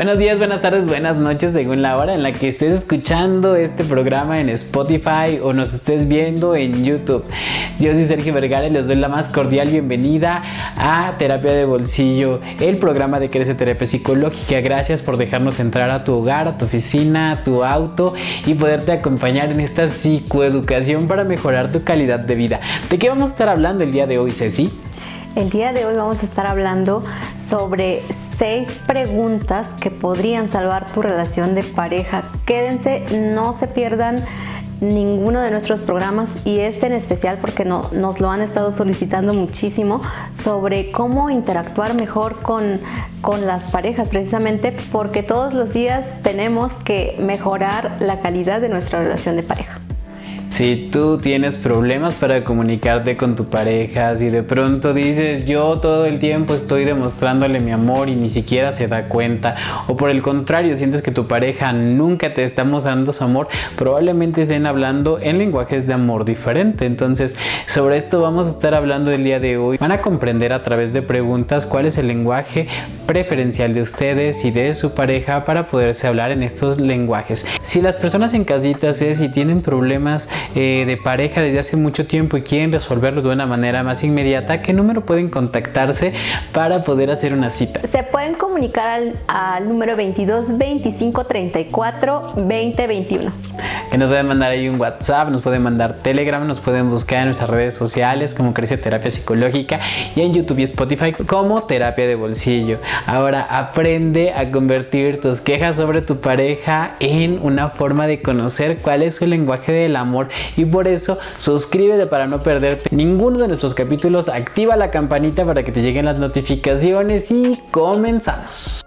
Buenos días, buenas tardes, buenas noches, según la hora en la que estés escuchando este programa en Spotify o nos estés viendo en YouTube. Yo soy Sergio Vergara y les doy la más cordial bienvenida a Terapia de Bolsillo, el programa de Crece Terapia Psicológica. Gracias por dejarnos entrar a tu hogar, a tu oficina, a tu auto y poderte acompañar en esta psicoeducación para mejorar tu calidad de vida. ¿De qué vamos a estar hablando el día de hoy, Ceci? El día de hoy vamos a estar hablando sobre seis preguntas que podrían salvar tu relación de pareja. Quédense, no se pierdan ninguno de nuestros programas y este en especial porque no, nos lo han estado solicitando muchísimo sobre cómo interactuar mejor con, con las parejas precisamente porque todos los días tenemos que mejorar la calidad de nuestra relación de pareja. Si tú tienes problemas para comunicarte con tu pareja, si de pronto dices yo todo el tiempo estoy demostrándole mi amor y ni siquiera se da cuenta, o por el contrario sientes que tu pareja nunca te está mostrando su amor, probablemente estén hablando en lenguajes de amor diferente. Entonces, sobre esto vamos a estar hablando el día de hoy. Van a comprender a través de preguntas cuál es el lenguaje preferencial de ustedes y de su pareja para poderse hablar en estos lenguajes. Si las personas en casitas es si tienen problemas eh, de pareja desde hace mucho tiempo y quieren resolverlo de una manera más inmediata, ¿qué número pueden contactarse para poder hacer una cita? Se pueden comunicar al, al número 22 25 34 20 21. Que nos pueden mandar ahí un WhatsApp, nos pueden mandar Telegram, nos pueden buscar en nuestras redes sociales como Crece Terapia Psicológica y en YouTube y Spotify como Terapia de Bolsillo. Ahora aprende a convertir tus quejas sobre tu pareja en una forma de conocer cuál es su lenguaje del amor y por eso suscríbete para no perderte ninguno de nuestros capítulos, activa la campanita para que te lleguen las notificaciones y comenzamos.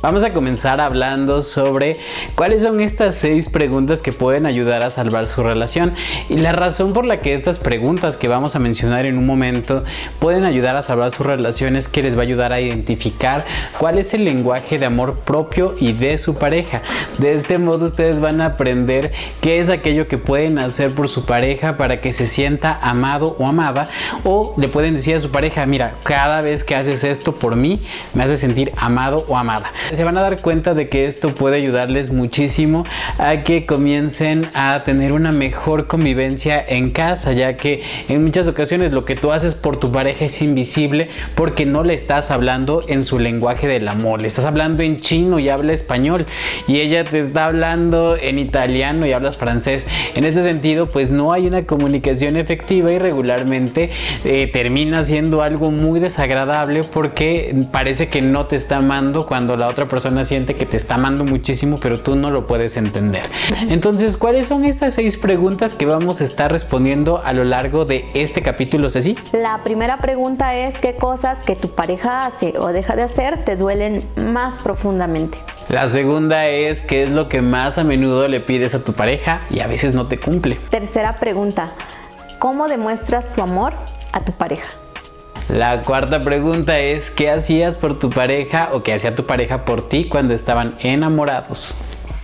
Vamos a comenzar hablando sobre cuáles son estas seis preguntas que pueden ayudar a salvar su relación. Y la razón por la que estas preguntas que vamos a mencionar en un momento pueden ayudar a salvar su relación es que les va a ayudar a identificar cuál es el lenguaje de amor propio y de su pareja. De este modo ustedes van a aprender qué es aquello que pueden hacer por su pareja para que se sienta amado o amada. O le pueden decir a su pareja, mira, cada vez que haces esto por mí, me hace sentir amado o amada se van a dar cuenta de que esto puede ayudarles muchísimo a que comiencen a tener una mejor convivencia en casa, ya que en muchas ocasiones lo que tú haces por tu pareja es invisible porque no le estás hablando en su lenguaje del amor, le estás hablando en chino y habla español y ella te está hablando en italiano y hablas francés. En ese sentido, pues no hay una comunicación efectiva y regularmente eh, termina siendo algo muy desagradable porque parece que no te está amando cuando la otra persona siente que te está amando muchísimo, pero tú no lo puedes entender. Entonces, ¿cuáles son estas seis preguntas que vamos a estar respondiendo a lo largo de este capítulo, Ceci? La primera pregunta es qué cosas que tu pareja hace o deja de hacer te duelen más profundamente. La segunda es qué es lo que más a menudo le pides a tu pareja y a veces no te cumple. Tercera pregunta, ¿cómo demuestras tu amor a tu pareja? La cuarta pregunta es, ¿qué hacías por tu pareja o qué hacía tu pareja por ti cuando estaban enamorados?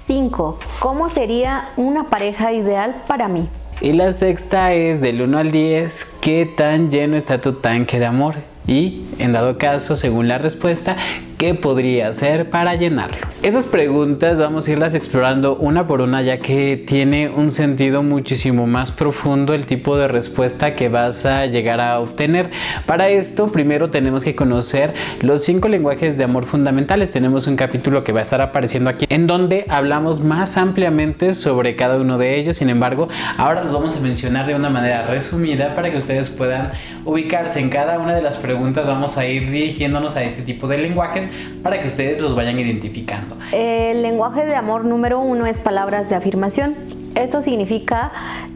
5. ¿Cómo sería una pareja ideal para mí? Y la sexta es, del 1 al 10, ¿qué tan lleno está tu tanque de amor? Y, en dado caso, según la respuesta, ¿qué podría hacer para llenarlo? Esas preguntas vamos a irlas explorando una por una ya que tiene un sentido muchísimo más profundo el tipo de respuesta que vas a llegar a obtener. Para esto primero tenemos que conocer los cinco lenguajes de amor fundamentales. Tenemos un capítulo que va a estar apareciendo aquí en donde hablamos más ampliamente sobre cada uno de ellos. Sin embargo, ahora los vamos a mencionar de una manera resumida para que ustedes puedan ubicarse en cada una de las preguntas. Vamos a ir dirigiéndonos a este tipo de lenguajes para que ustedes los vayan identificando. El lenguaje de amor número uno es palabras de afirmación. Eso significa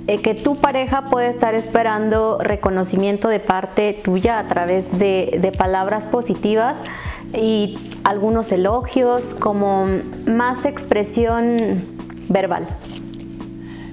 eh, que tu pareja puede estar esperando reconocimiento de parte tuya a través de, de palabras positivas y algunos elogios como más expresión verbal.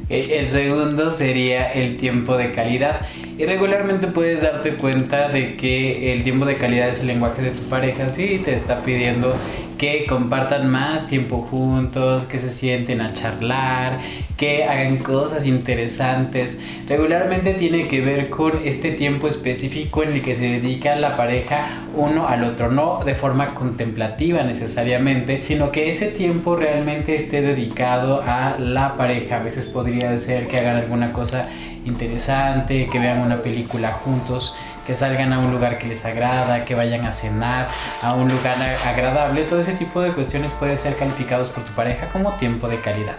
El segundo sería el tiempo de calidad. Y regularmente puedes darte cuenta de que el tiempo de calidad es el lenguaje de tu pareja. Si te está pidiendo que compartan más tiempo juntos, que se sienten a charlar, que hagan cosas interesantes. Regularmente tiene que ver con este tiempo específico en el que se dedica la pareja uno al otro, no de forma contemplativa necesariamente, sino que ese tiempo realmente esté dedicado a la pareja. A veces podría ser que hagan alguna cosa interesante, que vean una película juntos que salgan a un lugar que les agrada, que vayan a cenar a un lugar agradable. Todo ese tipo de cuestiones pueden ser calificados por tu pareja como tiempo de calidad.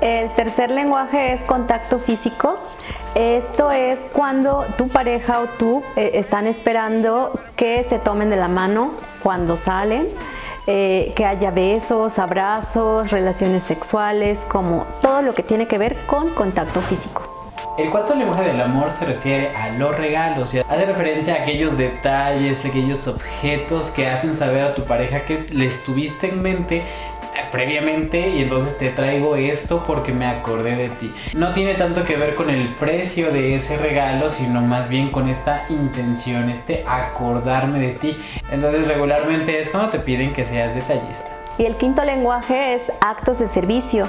El tercer lenguaje es contacto físico. Esto es cuando tu pareja o tú eh, están esperando que se tomen de la mano cuando salen, eh, que haya besos, abrazos, relaciones sexuales, como todo lo que tiene que ver con contacto físico. El cuarto lenguaje del amor se refiere a los regalos, y hace referencia a aquellos detalles, aquellos objetos que hacen saber a tu pareja que les tuviste en mente previamente y entonces te traigo esto porque me acordé de ti. No tiene tanto que ver con el precio de ese regalo, sino más bien con esta intención, este acordarme de ti. Entonces regularmente es cuando te piden que seas detallista. Y el quinto lenguaje es actos de servicio.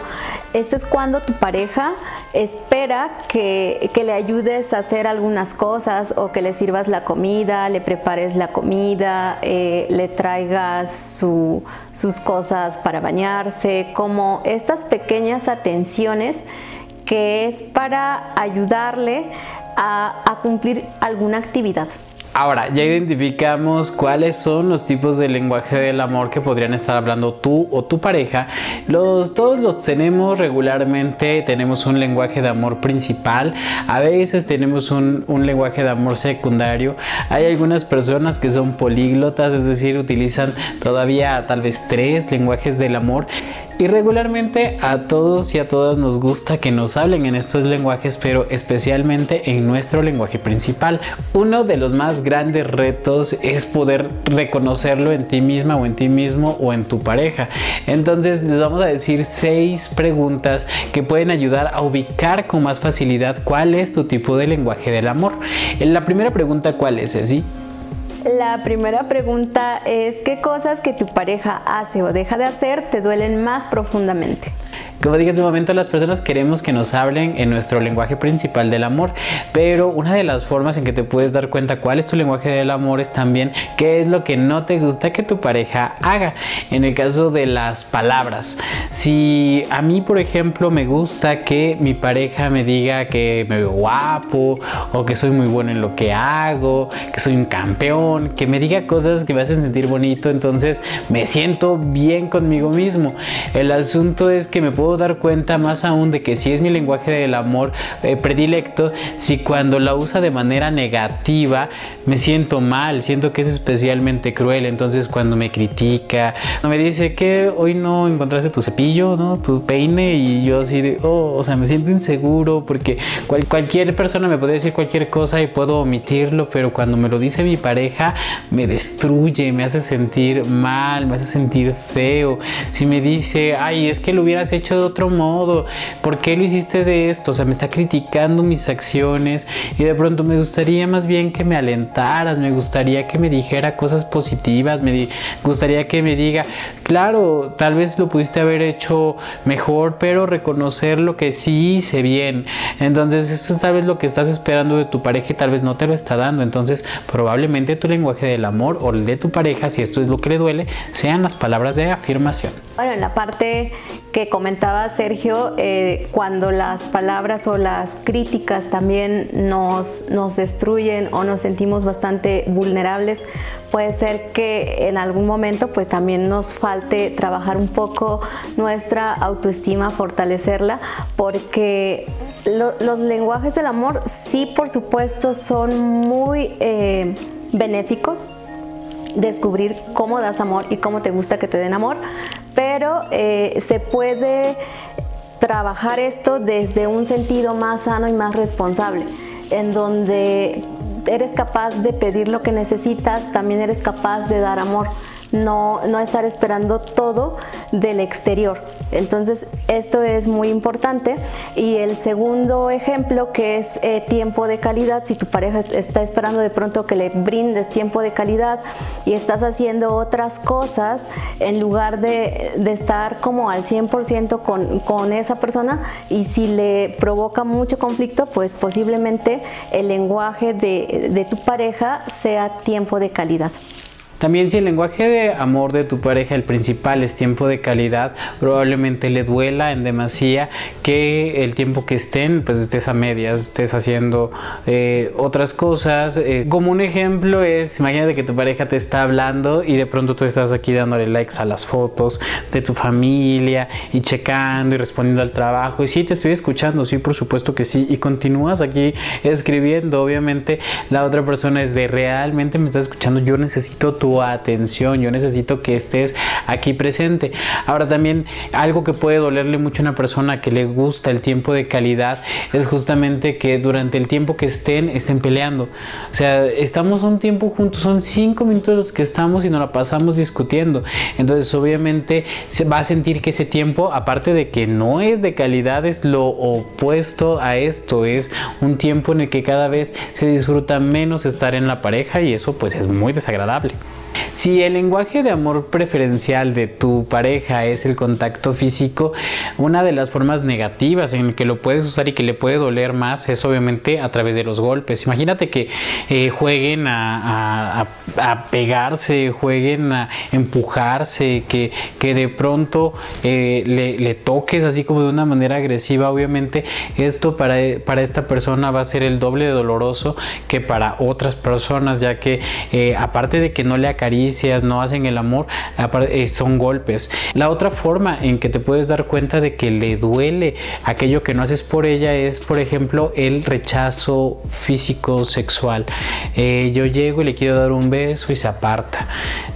Esto es cuando tu pareja espera que, le ayudes a hacer algunas cosas o que le sirvas la comida, le prepares la comida, eh, le traigas sus cosas para bañarse, como estas pequeñas atenciones que es para ayudarle a cumplir alguna actividad. Ahora, ya identificamos cuáles son los tipos de lenguaje del amor que podrían estar hablando tú o tu pareja. Todos los tenemos regularmente, tenemos un lenguaje de amor principal, a veces tenemos un, un lenguaje de amor secundario. Hay algunas personas que son políglotas, es decir, utilizan todavía tal vez tres lenguajes del amor. Y regularmente a todos y a todas nos gusta que nos hablen en estos lenguajes, pero especialmente en nuestro lenguaje principal. Uno de los más grandes retos es poder reconocerlo en ti misma o en ti mismo o en tu pareja. Entonces les vamos a decir seis preguntas que pueden ayudar a ubicar con más facilidad cuál es tu tipo de lenguaje del amor. La primera pregunta, ¿cuál es, Ceci? La primera pregunta es ¿qué cosas que tu pareja hace o deja de hacer te duelen más profundamente? Como dije hace un momento, las personas queremos que nos hablen en nuestro lenguaje principal del amor, pero una de las formas en que te puedes dar cuenta cuál es tu lenguaje del amor es también qué es lo que no te gusta que tu pareja haga. En el caso de las palabras, si a mí, por ejemplo, me gusta que mi pareja me diga que me veo guapo o que soy muy bueno en lo que hago, que soy un campeón, que me diga cosas que me hacen sentir bonito, entonces me siento bien conmigo mismo. El asunto es que me puedo dar cuenta más aún de que si es mi lenguaje del amor eh, predilecto, si cuando la usa de manera negativa me siento mal, siento que es especialmente cruel, entonces cuando me critica, me dice que hoy no encontraste tu cepillo, ¿no? tu peine y yo así de, oh, o sea, me siento inseguro porque cualquier persona me puede decir cualquier cosa y puedo omitirlo, pero cuando me lo dice mi pareja me destruye, me hace sentir mal, me hace sentir feo. Si me dice, ay, es que lo hubieras hecho de otro modo, ¿por qué lo hiciste de esto? O sea, me está criticando mis acciones y de pronto me gustaría más bien que me alentaras, me gustaría que me dijera cosas positivas, me gustaría que me diga, claro, tal vez lo pudiste haber hecho mejor, pero reconocer lo que sí hice bien. Entonces, esto es tal vez lo que estás esperando de tu pareja y tal vez no te lo está dando. Entonces, probablemente tu lenguaje del amor o el de tu pareja, si esto es lo que le duele, sean las palabras de afirmación. Bueno, en la parte que comentaba Sergio, eh, cuando las palabras o las críticas también nos, nos destruyen o nos sentimos bastante vulnerables, puede ser que en algún momento pues también nos falte trabajar un poco nuestra autoestima, fortalecerla, porque los lenguajes del amor sí por supuesto son muy eh, benéficos descubrir cómo das amor y cómo te gusta que te den amor, pero eh, se puede trabajar esto desde un sentido más sano y más responsable, en donde eres capaz de pedir lo que necesitas, también eres capaz de dar amor. No, no estar esperando todo del exterior. Entonces, esto es muy importante. Y el segundo ejemplo, que es eh, tiempo de calidad, si tu pareja está esperando de pronto que le brindes tiempo de calidad y estás haciendo otras cosas en lugar de, estar como al 100% con, con esa persona y si le provoca mucho conflicto, pues posiblemente el lenguaje de, de tu pareja sea tiempo de calidad. También si el lenguaje de amor de tu pareja, el principal es tiempo de calidad, probablemente le duela en demasía que el tiempo que estén, pues estés a medias, estés haciendo eh, otras cosas. Eh, como un ejemplo es, imagínate que tu pareja te está hablando y de pronto tú estás aquí dándole likes a las fotos de tu familia y checando y respondiendo al trabajo. Y sí, te estoy escuchando, sí, por supuesto que sí. Y continúas aquí escribiendo, obviamente la otra persona es de realmente me estás escuchando, yo necesito tu atención, yo necesito que estés aquí presente. Ahora también algo que puede dolerle mucho a una persona que le gusta el tiempo de calidad es justamente que durante el tiempo que estén, estén peleando. O sea, estamos un tiempo juntos, son cinco minutos los que estamos y nos la pasamos discutiendo. Entonces obviamente se va a sentir que ese tiempo, aparte de que no es de calidad, es lo opuesto a esto, es un tiempo en el que cada vez se disfruta menos estar en la pareja y eso pues es muy desagradable. Si el lenguaje de amor preferencial de tu pareja es el contacto físico, una de las formas negativas en que lo puedes usar y que le puede doler más es obviamente a través de los golpes. Imagínate que eh, jueguen a, pegarse, jueguen a empujarse, que, que de pronto eh, le, toques así como de una manera agresiva. Obviamente esto para, para esta persona va a ser el doble de doloroso que para otras personas, ya que eh, aparte de que no le no hacen el amor, eh, son golpes. La otra forma en que te puedes dar cuenta de que le duele aquello que no haces por ella es, por ejemplo, el rechazo físico sexual. Eh, yo llego y le quiero dar un beso y se aparta.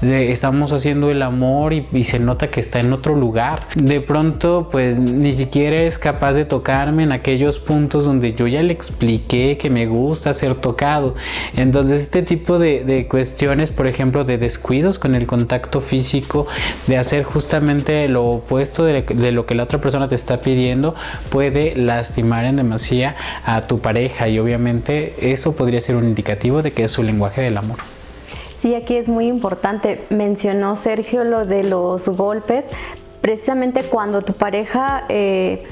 estamos haciendo el amor y, y se nota que está en otro lugar. De pronto, pues ni siquiera es capaz de tocarme en aquellos puntos donde yo ya le expliqué que me gusta ser tocado. Entonces, este tipo de, de cuestiones, por ejemplo, de descuidos con el contacto físico, de hacer justamente lo opuesto de, lo que la otra persona te está pidiendo, puede lastimar en demasía a tu pareja y obviamente eso podría ser un indicativo de que es su lenguaje del amor. Sí, aquí es muy importante. Mencionó Sergio lo de los golpes. Precisamente cuando tu pareja eh,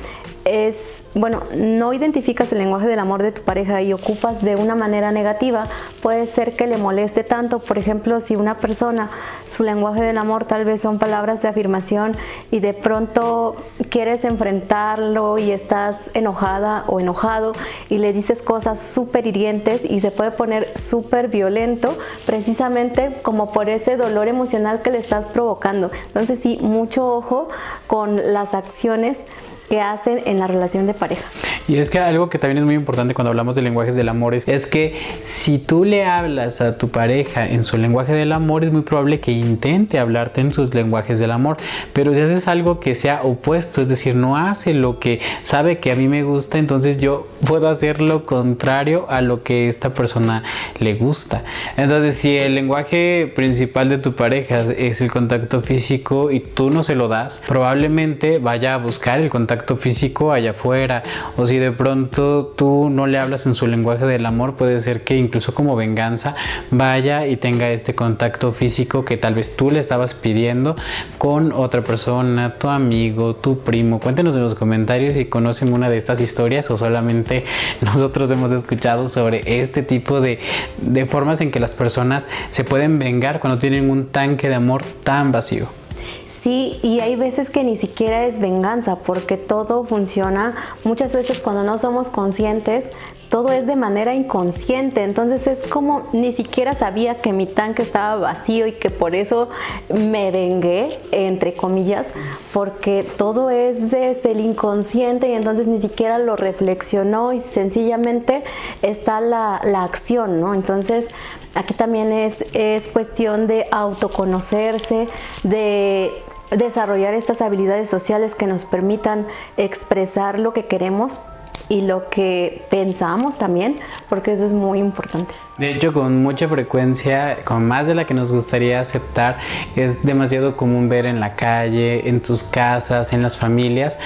es, bueno, no identificas el lenguaje del amor de tu pareja y ocupas de una manera negativa, puede ser que le moleste tanto. Por ejemplo, si una persona, su lenguaje del amor tal vez son palabras de afirmación y de pronto quieres enfrentarlo y estás enojada o enojado y le dices cosas súper hirientes y se puede poner súper violento precisamente como por ese dolor emocional que le estás provocando. Entonces sí, mucho ojo con las acciones que hacen en la relación de pareja. Y es que algo que también es muy importante cuando hablamos de lenguajes del amor es, que si tú le hablas a tu pareja en su lenguaje del amor, es muy probable que intente hablarte en sus lenguajes del amor. Pero si haces algo que sea opuesto, es decir, no hace lo que sabe que a mí me gusta, entonces yo puedo hacer lo contrario a lo que esta persona le gusta. Entonces, si el lenguaje principal de tu pareja es el contacto físico y tú no se lo das, probablemente vaya a buscar el contacto físico allá afuera o si de pronto tú no le hablas en su lenguaje del amor puede ser que incluso como venganza vaya y tenga este contacto físico que tal vez tú le estabas pidiendo con otra persona, tu amigo, tu primo. Cuéntenos en los comentarios si conocen una de estas historias o solamente nosotros hemos escuchado sobre este tipo de, de formas en que las personas se pueden vengar cuando tienen un tanque de amor tan vacío. Sí, y hay veces que ni siquiera es venganza, porque todo funciona, muchas veces cuando no somos conscientes, todo es de manera inconsciente, entonces es como ni siquiera sabía que mi tanque estaba vacío y que por eso me vengué, entre comillas, porque todo es desde el inconsciente y entonces ni siquiera lo reflexionó y sencillamente está la, la acción, ¿no? Entonces aquí también es, es cuestión de autoconocerse, de desarrollar estas habilidades sociales que nos permitan expresar lo que queremos y lo que pensamos también, porque eso es muy importante. De hecho, con mucha frecuencia, con más de la que nos gustaría aceptar, es demasiado común ver en la calle, en tus casas, en las familias,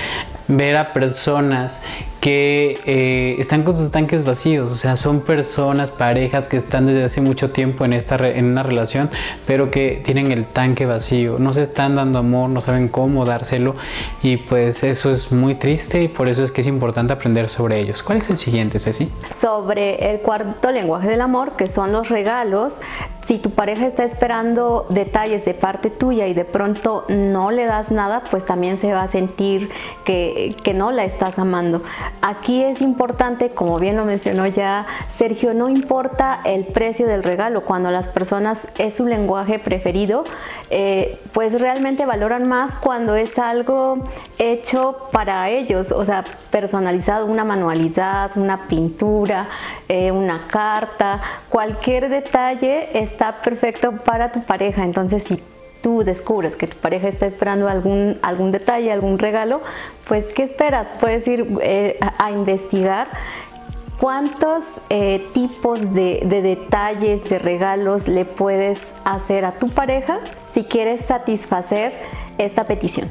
ver a personas que eh, están con sus tanques vacíos, o sea, son personas, parejas que están desde hace mucho tiempo en, esta en una relación, pero que tienen el tanque vacío, no se están dando amor, no saben cómo dárselo y pues eso es muy triste y por eso es que es importante aprender sobre ellos. ¿Cuál es el siguiente, Ceci? Sobre el cuarto lenguaje del amor, que son los regalos, si tu pareja está esperando detalles de parte tuya y de pronto no le das nada, pues también se va a sentir que, que, no la estás amando. Aquí es importante, como bien lo mencionó ya Sergio, no importa el precio del regalo. Cuando las personas es su lenguaje preferido, eh, pues realmente valoran más cuando es algo hecho para ellos, o sea, personalizado, una manualidad, una pintura, eh, una carta, cualquier detalle está perfecto para tu pareja. Entonces, si tú descubres que tu pareja está esperando algún, algún detalle, algún regalo, pues ¿qué esperas? Puedes ir eh, a, investigar cuántos eh, tipos de, de, detalles, de regalos le puedes hacer a tu pareja si quieres satisfacer esta petición.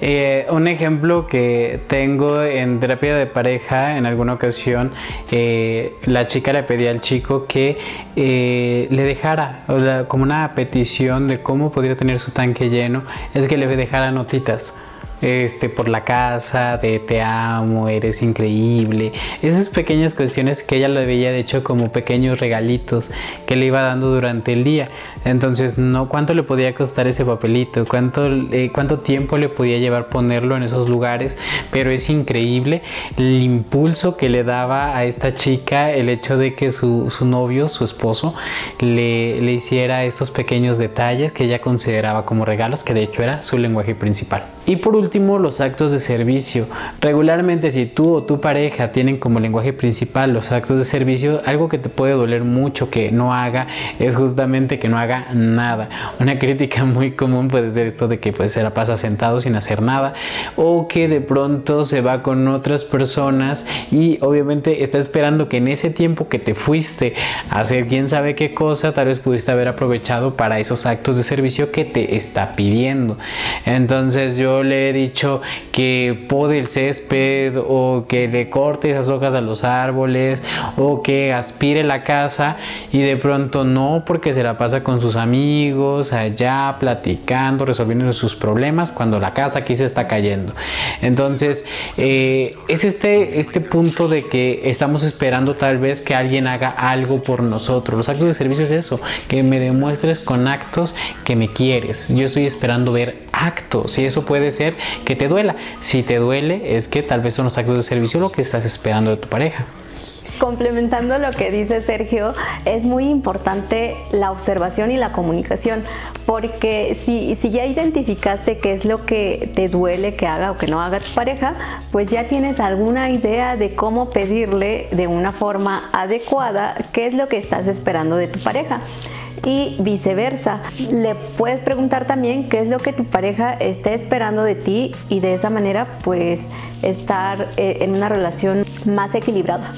Eh, un ejemplo que tengo en terapia de pareja, en alguna ocasión, eh, la chica le pedía al chico que eh, le dejara, como una petición de cómo podría tener su tanque lleno, es que le dejara notitas este, por la casa, de te amo, eres increíble. Esas pequeñas cuestiones que ella lo veía de hecho como pequeños regalitos que le iba dando durante el día. Entonces, no cuánto le podía costar ese papelito, cuánto, eh, cuánto tiempo le podía llevar ponerlo en esos lugares, pero es increíble el impulso que le daba a esta chica el hecho de que su, su novio, su esposo, le, le hiciera estos pequeños detalles que ella consideraba como regalos, que de hecho era su lenguaje principal. Y por último, los actos de servicio. Regularmente, si tú o tu pareja tienen como lenguaje principal los actos de servicio, algo que te puede doler mucho que no haga es justamente que no haga nada. Una crítica muy común puede ser esto de que pues, se la pasa sentado sin hacer nada o que de pronto se va con otras personas y obviamente está esperando que en ese tiempo que te fuiste a hacer quién sabe qué cosa, tal vez pudiste haber aprovechado para esos actos de servicio que te está pidiendo. Entonces yo le he dicho que pode el césped o que le corte esas hojas a los árboles o que aspire la casa y de pronto no porque se la pasa con sus amigos allá platicando, resolviendo sus problemas cuando la casa aquí se está cayendo. Entonces eh, es este, este punto de que estamos esperando tal vez que alguien haga algo por nosotros. Los actos de servicio es eso, que me demuestres con actos que me quieres. Yo estoy esperando ver actos eso puede ser que te duela. Si te duele, es que tal vez son los actos de servicio lo que estás esperando de tu pareja. Complementando lo que dice Sergio, es muy importante la observación y la comunicación, porque si, si, ya identificaste qué es lo que te duele que haga o que no haga tu pareja, pues ya tienes alguna idea de cómo pedirle de una forma adecuada qué es lo que estás esperando de tu pareja y viceversa. Le puedes preguntar también qué es lo que tu pareja esté esperando de ti y de esa manera pues estar eh, en una relación más equilibrada.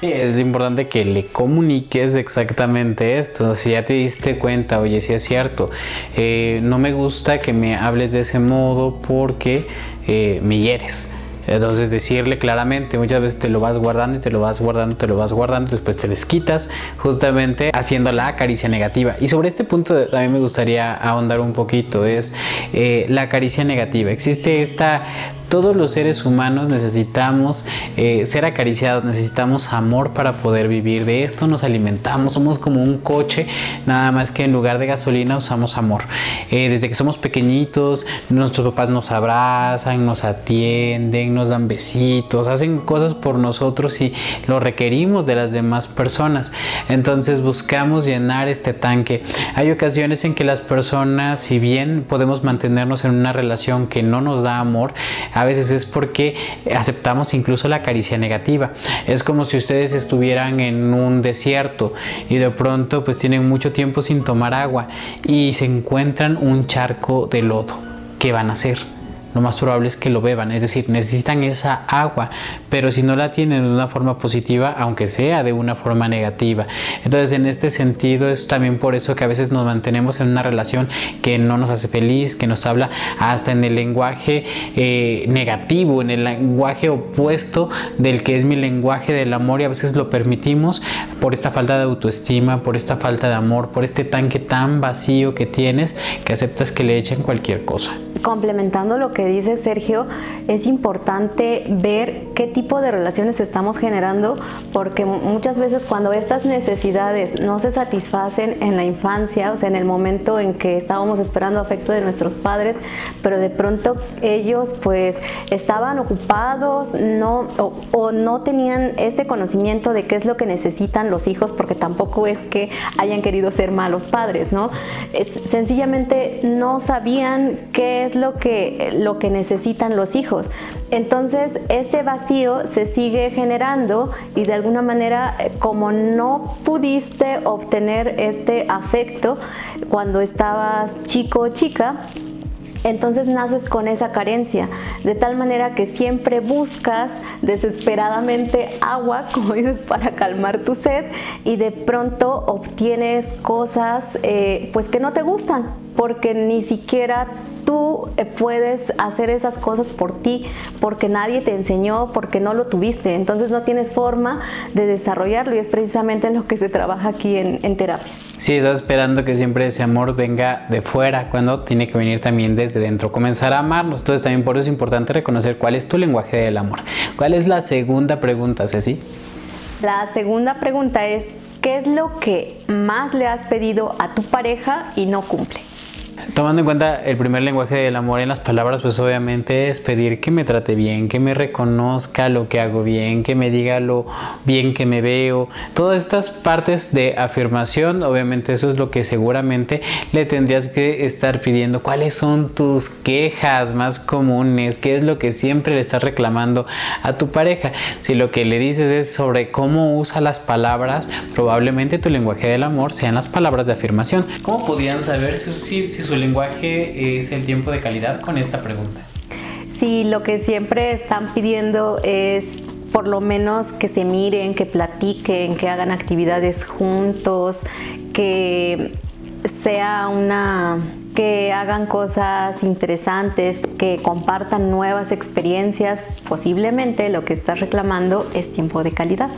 Sí, es importante que le comuniques exactamente esto. Si ya te diste cuenta, oye, si es cierto, eh, no me gusta que me hables de ese modo porque eh, me hieres. Entonces decirle claramente, muchas veces te lo vas guardando y te lo vas guardando, te lo vas guardando, después te desquitas, justamente haciendo la caricia negativa. Y sobre este punto también me gustaría ahondar un poquito, es eh, la caricia negativa. Existe esta todos los seres humanos necesitamos eh, ser acariciados, necesitamos amor para poder vivir. De esto nos alimentamos, somos como un coche, nada más que en lugar de gasolina usamos amor. Eh, desde que somos pequeñitos, nuestros papás nos abrazan, nos atienden, nos dan besitos, hacen cosas por nosotros y lo requerimos de las demás personas. Entonces buscamos llenar este tanque. Hay ocasiones en que las personas, si bien podemos mantenernos en una relación que no nos da amor, a veces es porque aceptamos incluso la caricia negativa. Es como si ustedes estuvieran en un desierto y de pronto pues tienen mucho tiempo sin tomar agua y se encuentran un charco de lodo. ¿Qué van a hacer? Lo más probable es que lo beban, es decir, necesitan esa agua, pero si no la tienen de una forma positiva, aunque sea de una forma negativa. Entonces, en este sentido, es también por eso que a veces nos mantenemos en una relación que no nos hace feliz, que nos habla hasta en el lenguaje eh, negativo, en el lenguaje opuesto del que es mi lenguaje del amor y a veces lo permitimos por esta falta de autoestima, por esta falta de amor, por este tanque tan vacío que tienes que aceptas que le echen cualquier cosa. Complementando lo que dice Sergio, es importante ver qué tipo de relaciones estamos generando porque muchas veces cuando estas necesidades no se satisfacen en la infancia, o sea, en el momento en que estábamos esperando afecto de nuestros padres, pero de pronto ellos pues estaban ocupados no, o, no tenían este conocimiento de qué es lo que necesitan los hijos, porque tampoco es que hayan querido ser malos padres, ¿no? Es, sencillamente no sabían qué es lo que, que necesitan los hijos. Entonces, este vacío se sigue generando y de alguna manera, eh, como no pudiste obtener este afecto cuando estabas chico o chica, entonces naces con esa carencia, de tal manera que siempre buscas desesperadamente agua, como dices, para calmar tu sed y de pronto obtienes cosas eh, pues que no te gustan, porque ni siquiera tú eh, puedes hacer esas cosas por ti, porque nadie te enseñó, porque no lo tuviste, entonces no tienes forma de desarrollarlo y es precisamente en lo que se trabaja aquí en, en terapia. Sí, estás esperando que siempre ese amor venga de fuera, cuando tiene que venir también desde dentro, comenzar a amarnos. Entonces también por eso es importante reconocer cuál es tu lenguaje del amor. ¿Cuál es la segunda pregunta, Ceci? La segunda pregunta es, ¿qué es lo que más le has pedido a tu pareja y no cumple? Tomando en cuenta el primer lenguaje del amor en las palabras, pues obviamente es pedir que me trate bien, que me reconozca lo que hago bien, que me diga lo bien que me veo. Todas estas partes de afirmación, obviamente eso es lo que seguramente le tendrías que estar pidiendo. ¿Cuáles son tus quejas más comunes? ¿Qué es lo que siempre le estás reclamando a tu pareja? Si lo que le dices es sobre cómo usa las palabras, probablemente tu lenguaje del amor sean las palabras de afirmación. ¿Cómo podían saber si, si, si su lenguaje es el tiempo de calidad con esta pregunta? Sí, lo que siempre están pidiendo es por lo menos que se miren, que platiquen, que hagan actividades juntos, que sea una que hagan cosas interesantes, que compartan nuevas experiencias, posiblemente lo que estás reclamando es tiempo de calidad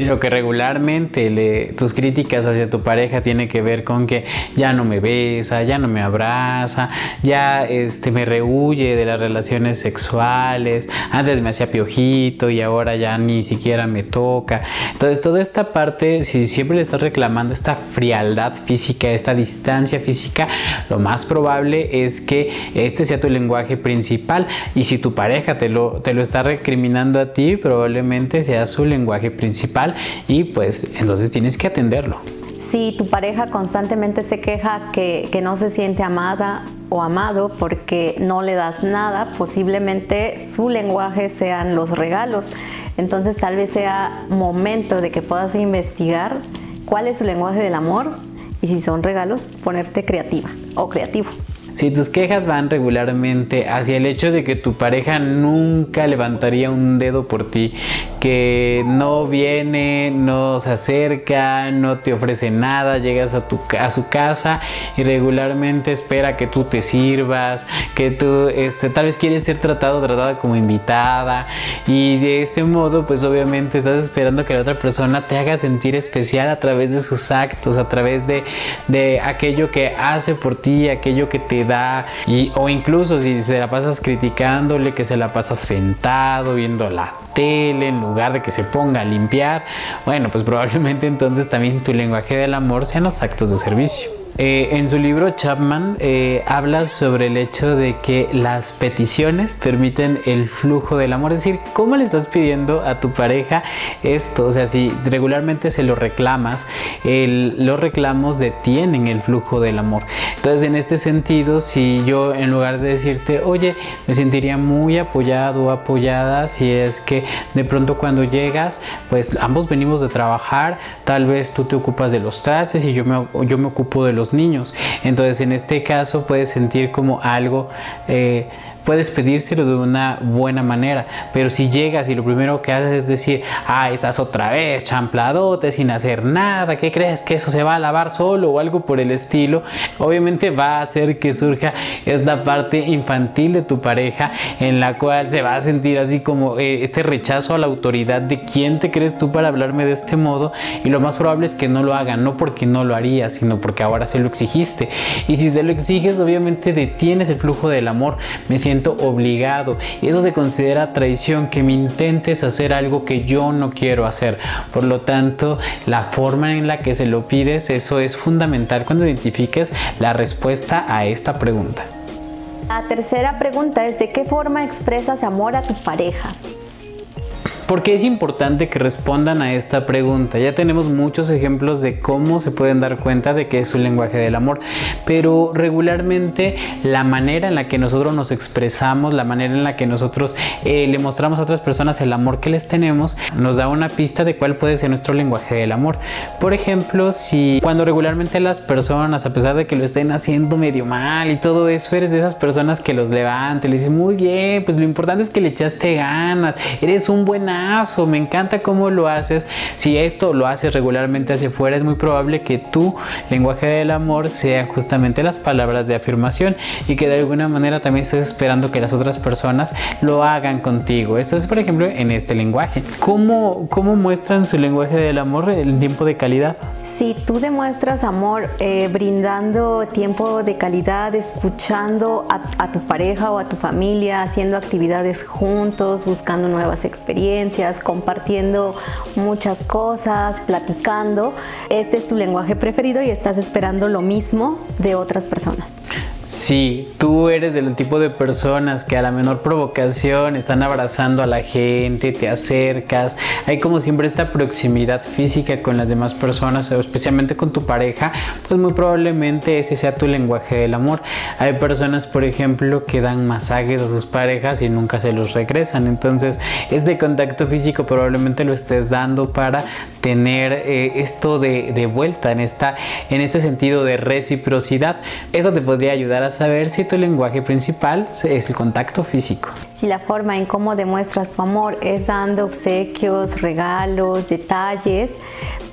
sino que regularmente le, tus críticas hacia tu pareja tiene que ver con que ya no me besa, ya no me abraza, ya este, me rehuye de las relaciones sexuales, antes me hacía piojito y ahora ya ni siquiera me toca. Entonces toda esta parte, si siempre le estás reclamando esta frialdad física, esta distancia física, lo más probable es que este sea tu lenguaje principal. Y si tu pareja te lo, te lo está recriminando a ti, probablemente sea su lenguaje principal y pues entonces tienes que atenderlo. Si tu pareja constantemente se queja que, que no se siente amada o amado porque no le das nada, posiblemente su lenguaje sean los regalos. Entonces tal vez sea momento de que puedas investigar cuál es su lenguaje del amor y si son regalos, ponerte creativa o creativo. Si tus quejas van regularmente hacia el hecho de que tu pareja nunca levantaría un dedo por ti, que no viene, no se acerca, no te ofrece nada, llegas a, tu, a su casa y regularmente espera que tú te sirvas, que tú este, tal vez quieres ser tratado, tratada como invitada y de ese modo pues obviamente estás esperando que la otra persona te haga sentir especial a través de sus actos, a través de, de aquello que hace por ti, aquello que te y, o incluso si se la pasas criticándole que se la pasas sentado viendo la tele en lugar de que se ponga a limpiar bueno pues probablemente entonces también tu lenguaje del amor sean los actos de servicio eh, en su libro Chapman eh, habla sobre el hecho de que las peticiones permiten el flujo del amor, es decir, ¿cómo le estás pidiendo a tu pareja esto? O sea, si regularmente se lo reclamas, los reclamos detienen el flujo del amor. Entonces, en este sentido, si yo en lugar de decirte, oye, me sentiría muy apoyado o apoyada si es que de pronto cuando llegas, pues ambos venimos de trabajar, tal vez tú te ocupas de los trastes y yo me, yo me ocupo de los niños. Entonces en este caso puedes sentir como algo... Eh, puedes pedírselo de una buena manera. Pero si llegas y lo primero que haces es decir, ah, estás otra vez champladote sin hacer nada, ¿qué crees que eso se va a lavar solo o algo por el estilo? Obviamente va a hacer que surja esta parte infantil de tu pareja en la cual se va a sentir así como eh, este rechazo a la autoridad de quién te crees tú para hablarme de este modo y lo más probable es que no lo haga, no porque no lo haría, sino porque ahora se lo exigiste. Y si se lo exiges, obviamente detienes el flujo del amor. Obligado. Y eso se considera traición, que me intentes hacer algo que yo no quiero hacer. Por lo tanto, la forma en la que se lo pides, eso es fundamental cuando identifiques la respuesta a esta pregunta. La tercera pregunta es ¿de qué forma expresas amor a tu pareja? Porque es importante que respondan a esta pregunta. Ya tenemos muchos ejemplos de cómo se pueden dar cuenta de que es un lenguaje del amor, pero regularmente la manera en la que nosotros nos expresamos, la manera en la que nosotros eh, le mostramos a otras personas el amor que les tenemos, nos da una pista de cuál puede ser nuestro lenguaje del amor. Por ejemplo, si cuando regularmente las personas, a pesar de que lo estén haciendo medio mal y todo eso, eres de esas personas que los levanta, le dices muy bien, pues lo importante es que le echaste ganas, eres un buen me encanta cómo lo haces. Si esto lo haces regularmente hacia afuera, es muy probable que tu lenguaje del amor sea justamente las palabras de afirmación y que de alguna manera también estés esperando que las otras personas lo hagan contigo. Esto es, por ejemplo, en este lenguaje. ¿Cómo, cómo muestran su lenguaje del amor el tiempo de calidad? Si tú demuestras amor eh, brindando tiempo de calidad, escuchando a tu pareja o a tu familia, haciendo actividades juntos, buscando nuevas experiencias, compartiendo muchas cosas, platicando. Este es tu lenguaje preferido y estás esperando lo mismo de otras personas. Si tú eres del tipo de personas que a la menor provocación están abrazando a la gente, te acercas, hay como siempre esta proximidad física con las demás personas, especialmente con tu pareja, pues muy probablemente ese sea tu lenguaje del amor. Hay personas, por ejemplo, que dan masajes a sus parejas y nunca se los regresan, entonces este contacto físico probablemente lo estés dando para tener eh, esto de, de vuelta en, esta, en este sentido de reciprocidad. Eso te podría ayudar a saber si tu lenguaje principal es el contacto físico. Si la forma en cómo demuestras tu amor es dando obsequios, regalos, detalles,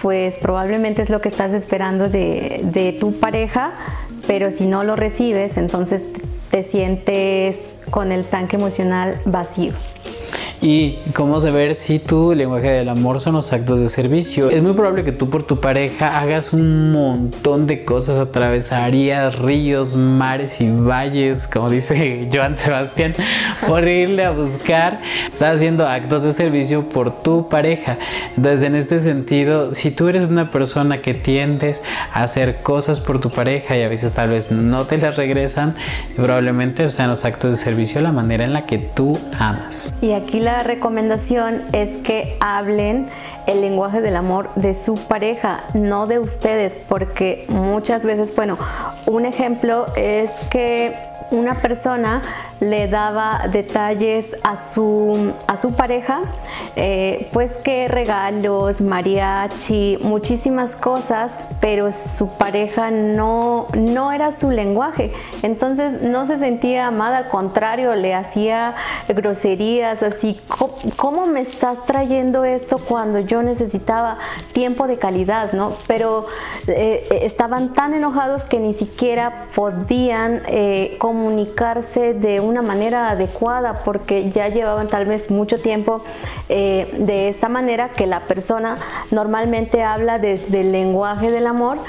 pues probablemente es lo que estás esperando de, de tu pareja, pero si no lo recibes, entonces te sientes con el tanque emocional vacío y cómo saber si tu lenguaje del amor son los actos de servicio. Es muy probable que tú por tu pareja hagas un montón de cosas, atravesarías ríos, mares y valles, como dice Joan Sebastián, por irle a buscar. Estás haciendo actos de servicio por tu pareja. Entonces, en este sentido, si tú eres una persona que tiendes a hacer cosas por tu pareja y a veces tal vez no te las regresan, probablemente sean los actos de servicio la manera en la que tú amas. Aquí la recomendación es que hablen el lenguaje del amor de su pareja, no de ustedes, porque muchas veces, bueno, un ejemplo es que una persona le daba detalles a su, a su pareja, eh, pues que regalos, mariachi, muchísimas cosas, pero su pareja no, no era su lenguaje. Entonces no se sentía amada, al contrario, le hacía groserías, así, ¿cómo, me estás trayendo esto cuando yo necesitaba tiempo de calidad? ¿no? Pero eh, estaban tan enojados que ni siquiera podían eh, comunicarse de una manera adecuada porque ya llevaban tal vez mucho tiempo eh, de esta manera que la persona normalmente habla desde el lenguaje del amor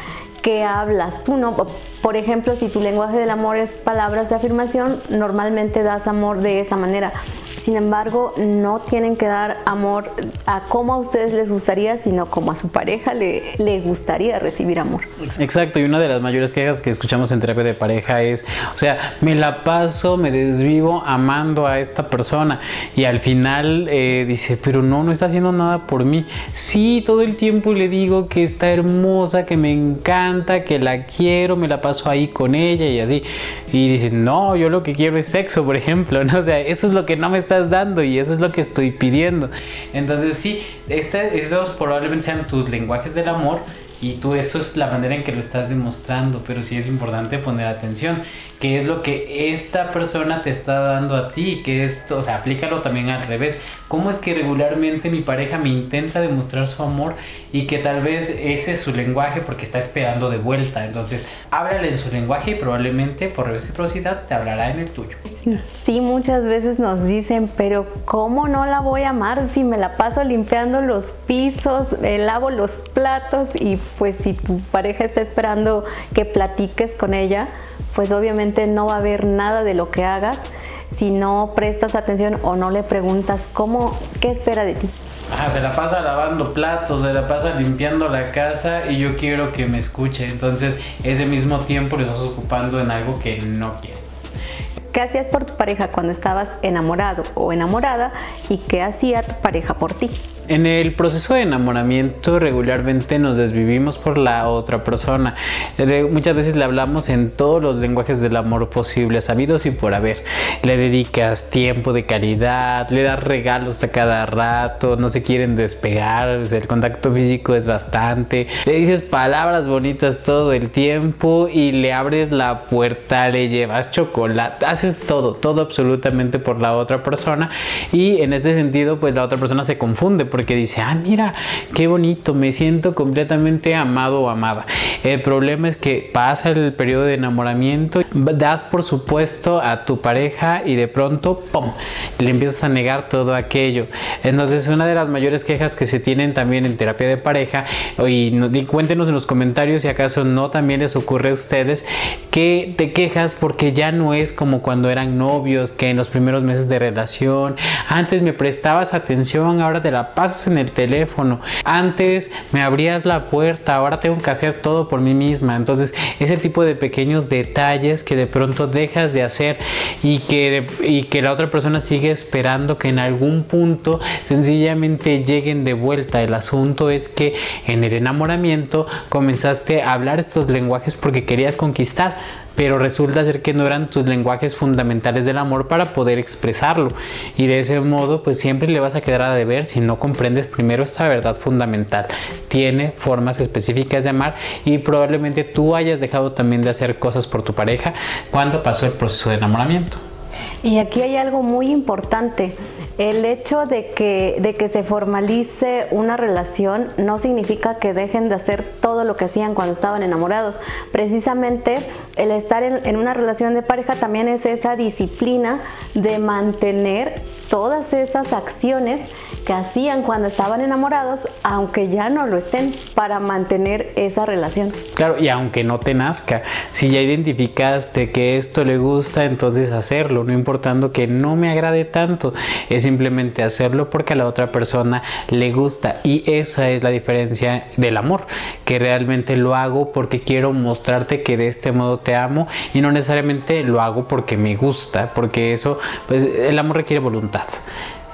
que hablas tú, ¿no? Por ejemplo, si tu lenguaje del amor es palabras de afirmación, normalmente das amor de esa manera. Sin embargo, no tienen que dar amor a como a ustedes les gustaría, sino como a su pareja le, le gustaría recibir amor. Exacto, y una de las mayores quejas que escuchamos en terapia de pareja es, o sea, me la paso, me desvivo amando a esta persona y al final eh, dice, pero no, no está haciendo nada por mí. Sí, todo el tiempo le digo que está hermosa, que me encanta, que la quiero, me la paso ahí con ella y así. Y dice, no, yo lo que quiero es sexo, por ejemplo, ¿no? O sea, eso es lo que no me está dando y eso es lo que estoy pidiendo. Entonces sí, este, esos probablemente sean tus lenguajes del amor y tú eso es la manera en que lo estás demostrando, pero sí es importante poner atención, qué es lo que esta persona te está dando a ti, que esto, o sea, aplícalo también al revés. ¿Cómo es que regularmente mi pareja me intenta demostrar su amor y que tal vez ese es su lenguaje porque está esperando de vuelta? Entonces, háblale en su lenguaje y probablemente por reciprocidad te hablará en el tuyo. Sí, muchas veces nos dicen, pero ¿cómo no la voy a amar si me la paso limpiando los pisos, lavo los platos y pues si tu pareja está esperando que platiques con ella, pues obviamente no va a haber nada de lo que hagas si no prestas atención o no le preguntas cómo, qué espera de ti. Ah, se la pasa lavando platos, se la pasa limpiando la casa y yo quiero que me escuche. Entonces, ese mismo tiempo lo estás ocupando en algo que no quiere. ¿Qué hacías por tu pareja cuando estabas enamorado o enamorada y qué hacía tu pareja por ti? En el proceso de enamoramiento regularmente nos desvivimos por la otra persona. Muchas veces le hablamos en todos los lenguajes del amor posibles, sabidos y por haber. Le dedicas tiempo de calidad, le das regalos a cada rato, no se quieren despegar, el contacto físico es bastante. Le dices palabras bonitas todo el tiempo y le abres la puerta, le llevas chocolate, haces todo, todo absolutamente por la otra persona y en este sentido pues la otra persona se confunde porque dice, ah, mira, qué bonito, me siento completamente amado o amada. El problema es que pasa el periodo de enamoramiento, das por supuesto a tu pareja y de pronto, ¡pum!, le empiezas a negar todo aquello. Entonces, una de las mayores quejas que se tienen también en terapia de pareja, y cuéntenos en los comentarios si acaso no también les ocurre a ustedes, que te quejas porque ya no es como cuando eran novios, que en los primeros meses de relación, antes me prestabas atención, ahora te la pasas en el teléfono. Antes me abrías la puerta, ahora tengo que hacer todo por mí misma. Entonces, ese tipo de pequeños detalles que de pronto dejas de hacer y que, y que la otra persona sigue esperando que en algún punto sencillamente lleguen de vuelta. El asunto es que en el enamoramiento comenzaste a hablar estos lenguajes porque querías conquistar pero resulta ser que no eran tus lenguajes fundamentales del amor para poder expresarlo. Y de ese modo, pues siempre le vas a quedar a deber si no comprendes primero esta verdad fundamental. Tiene formas específicas de amar y probablemente tú hayas dejado también de hacer cosas por tu pareja cuando pasó el proceso de enamoramiento. Y aquí hay algo muy importante. El hecho de que, de que se formalice una relación no significa que dejen de hacer todo lo que hacían cuando estaban enamorados. Precisamente el estar en, en una relación de pareja también es esa disciplina de mantener todas esas acciones que hacían cuando estaban enamorados, aunque ya no lo estén, para mantener esa relación. Claro, y aunque no te nazca, si ya identificaste que esto le gusta, entonces hacerlo, no importando que no me agrade tanto, es simplemente hacerlo porque a la otra persona le gusta. Y esa es la diferencia del amor, que realmente lo hago porque quiero mostrarte que de este modo te amo y no necesariamente lo hago porque me gusta, porque eso, pues el amor requiere voluntad.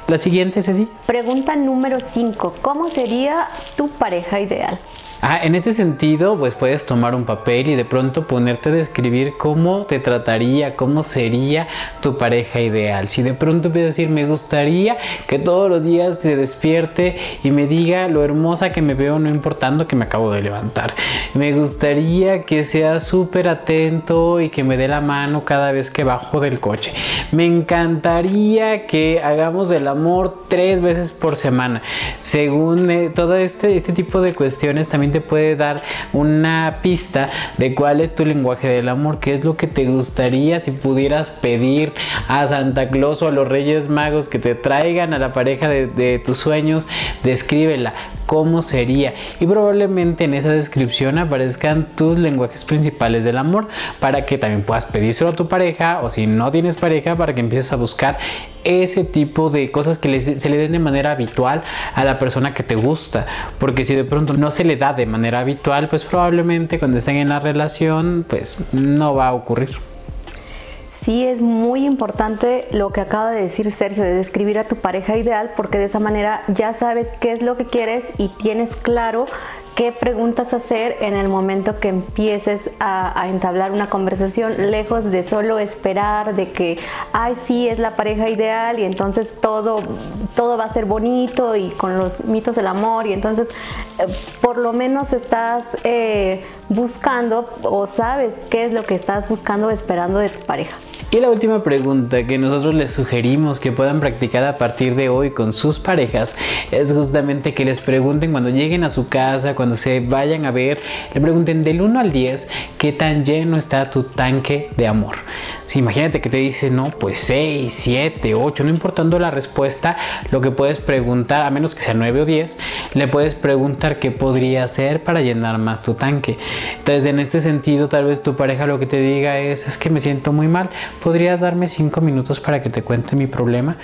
La siguiente es así. Pregunta número 5. ¿Cómo sería tu pareja ideal? Ah, en este sentido, pues puedes tomar un papel y de pronto ponerte a describir cómo te trataría, cómo sería tu pareja ideal. Si de pronto empiezas a decir, me gustaría que todos los días se despierte y me diga lo hermosa que me veo, no importando que me acabo de levantar. Me gustaría que sea súper atento y que me dé la mano cada vez que bajo del coche. Me encantaría que hagamos el amor tres veces por semana. Según eh, todo este, este tipo de cuestiones, también te puede dar una pista de cuál es tu lenguaje del amor, qué es lo que te gustaría si pudieras pedir a Santa Claus o a los Reyes Magos que te traigan a la pareja de, de tus sueños, descríbela cómo sería. Y probablemente en esa descripción aparezcan tus lenguajes principales del amor para que también puedas pedírselo a tu pareja o si no tienes pareja para que empieces a buscar ese tipo de cosas que se le den de manera habitual a la persona que te gusta. Porque si de pronto no se le da de manera habitual pues probablemente cuando estén en la relación pues no va a ocurrir sí es muy importante lo que acaba de decir Sergio, de describir a tu pareja ideal, porque de esa manera ya sabes qué es lo que quieres y tienes claro qué preguntas hacer en el momento que empieces a, entablar una conversación, lejos de solo esperar de que, ay, sí, es la pareja ideal y entonces todo, todo va a ser bonito y con los mitos del amor y entonces eh, por lo menos estás eh, buscando o sabes qué es lo que estás buscando esperando de tu pareja. Y la última pregunta que nosotros les sugerimos que puedan practicar a partir de hoy con sus parejas es justamente que les pregunten cuando lleguen a su casa, cuando se vayan a ver, le pregunten del 1 al 10 qué tan lleno está tu tanque de amor. Si imagínate que te dice, no, pues 6, 7, 8, no importando la respuesta, lo que puedes preguntar, a menos que sea 9 o 10, le puedes preguntar qué podría hacer para llenar más tu tanque. Entonces, en este sentido, tal vez tu pareja lo que te diga es, es que me siento muy mal, ¿podrías darme 5 minutos para que te cuente mi problema?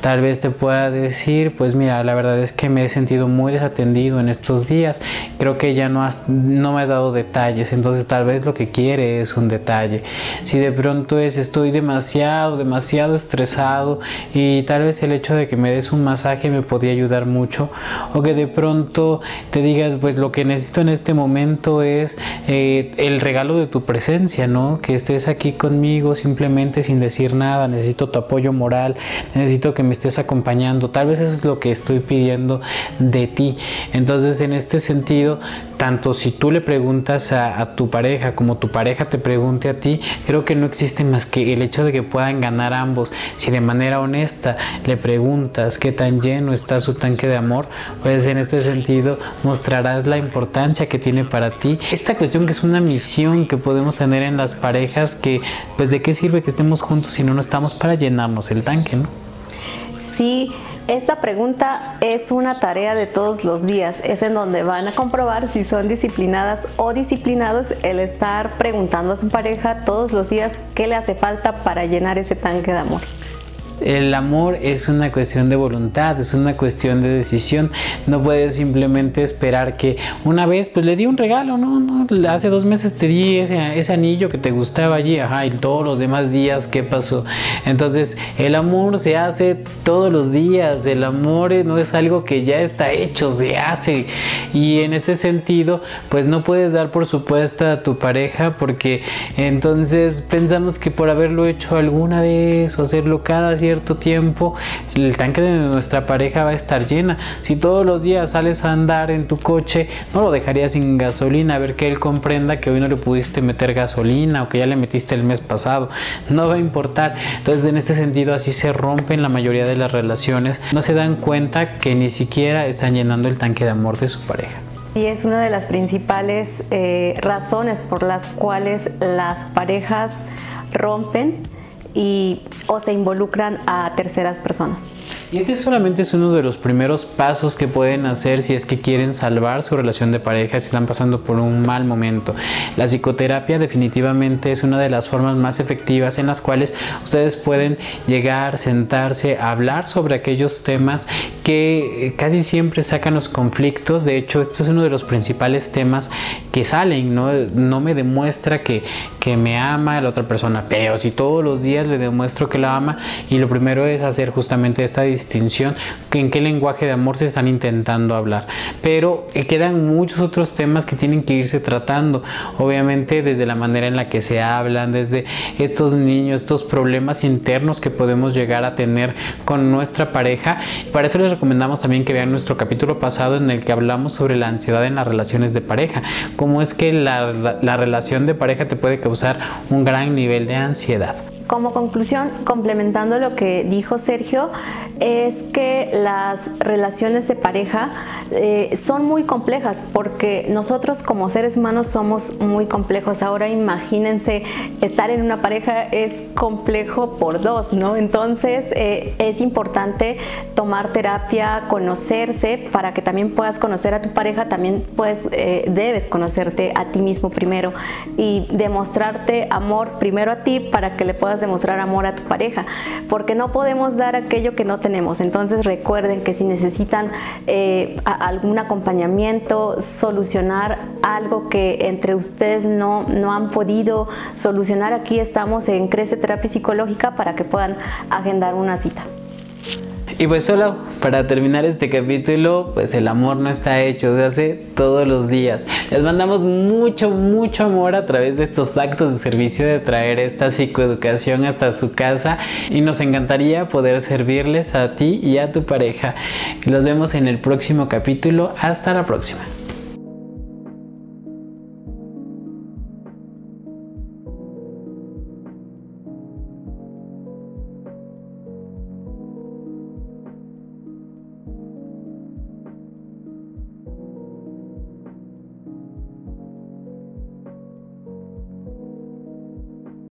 Tal vez te pueda decir, pues mira, la verdad es que me he sentido muy desatendido en estos días, creo que ya no, has, no me has dado detalles, entonces tal vez lo que quiere es un detalle. Si de pronto es estoy demasiado, demasiado estresado y tal vez el hecho de que me des un masaje me podría ayudar mucho o que de pronto te digas pues lo que necesito en este momento es eh, el regalo de tu presencia, ¿no? Que estés aquí conmigo simplemente sin decir nada, necesito tu apoyo moral, necesito que me estés acompañando, tal vez eso es lo que estoy pidiendo de ti. Entonces en este sentido, tanto si tú le preguntas a, tu pareja como tu pareja te pregunte a ti, creo que no existe más que el hecho de que puedan ganar ambos, si de manera honesta le preguntas qué tan lleno está su tanque de amor, pues en este sentido mostrarás la importancia que tiene para ti. Esta cuestión que es una misión que podemos tener en las parejas, que pues de qué sirve que estemos juntos si no no estamos para llenarnos el tanque, ¿no? Sí, esta pregunta es una tarea de todos los días, es en donde van a comprobar si son disciplinadas o disciplinados el estar preguntando a su pareja todos los días qué le hace falta para llenar ese tanque de amor. El amor es una cuestión de voluntad, es una cuestión de decisión. No puedes simplemente esperar que una vez, pues le di un regalo, no, no, hace dos meses te di ese, ese anillo que te gustaba allí, ajá, y todos los demás días, ¿qué pasó? Entonces, el amor se hace todos los días, el amor no es algo que ya está hecho, se hace. Y en este sentido, pues no puedes dar por supuesto a tu pareja porque entonces pensamos que por haberlo hecho alguna vez o hacerlo cada cierto cierto tiempo el tanque de nuestra pareja va a estar llena. Si todos los días sales a andar en tu coche, no lo dejarías sin gasolina, a ver que él comprenda que hoy no le pudiste meter gasolina o que ya le metiste el mes pasado. No va a importar. Entonces en este sentido así se rompen la mayoría de las relaciones. No se dan cuenta que ni siquiera están llenando el tanque de amor de su pareja. Y es una de las principales eh, razones por las cuales las parejas rompen y, o se involucran a terceras personas. Y este solamente es uno de los primeros pasos que pueden hacer si es que quieren salvar su relación de pareja, si están pasando por un mal momento. La psicoterapia definitivamente es una de las formas más efectivas en las cuales ustedes pueden llegar, sentarse, hablar sobre aquellos temas que casi siempre sacan los conflictos. De hecho, esto es uno de los principales temas que salen, ¿no? No me demuestra que, que me ama la otra persona, pero si todos los días le demuestro que la ama y lo primero es hacer justamente esta distinción, en qué lenguaje de amor se están intentando hablar. Pero eh, quedan muchos otros temas que tienen que irse tratando, obviamente desde la manera en la que se hablan, desde estos niños, estos problemas internos que podemos llegar a tener con nuestra pareja. Para eso les recomendamos también que vean nuestro capítulo pasado en el que hablamos sobre la ansiedad en las relaciones de pareja, cómo es que la, la relación de pareja te puede causar un gran nivel de ansiedad. Como conclusión, complementando lo que dijo Sergio, es que las relaciones de pareja eh, son muy complejas porque nosotros como seres humanos somos muy complejos. Ahora imagínense, estar en una pareja es complejo por dos, ¿no? Entonces eh, es importante tomar terapia, conocerse para que también puedas conocer a tu pareja, también pues eh, debes conocerte a ti mismo primero y demostrarte amor primero a ti para que le demostrar amor a tu pareja, porque no podemos dar aquello que no tenemos. Entonces recuerden que si necesitan eh, algún acompañamiento, solucionar algo que entre ustedes no, no han podido solucionar, aquí estamos en Crece Terapia Psicológica para que puedan agendar una cita. Y pues solo para terminar este capítulo, pues el amor no está hecho, se hace todos los días. Les mandamos mucho, mucho amor a través de estos actos de servicio de traer esta psicoeducación hasta su casa y nos encantaría poder servirles a ti y a tu pareja. Los vemos en el próximo capítulo. Hasta la próxima.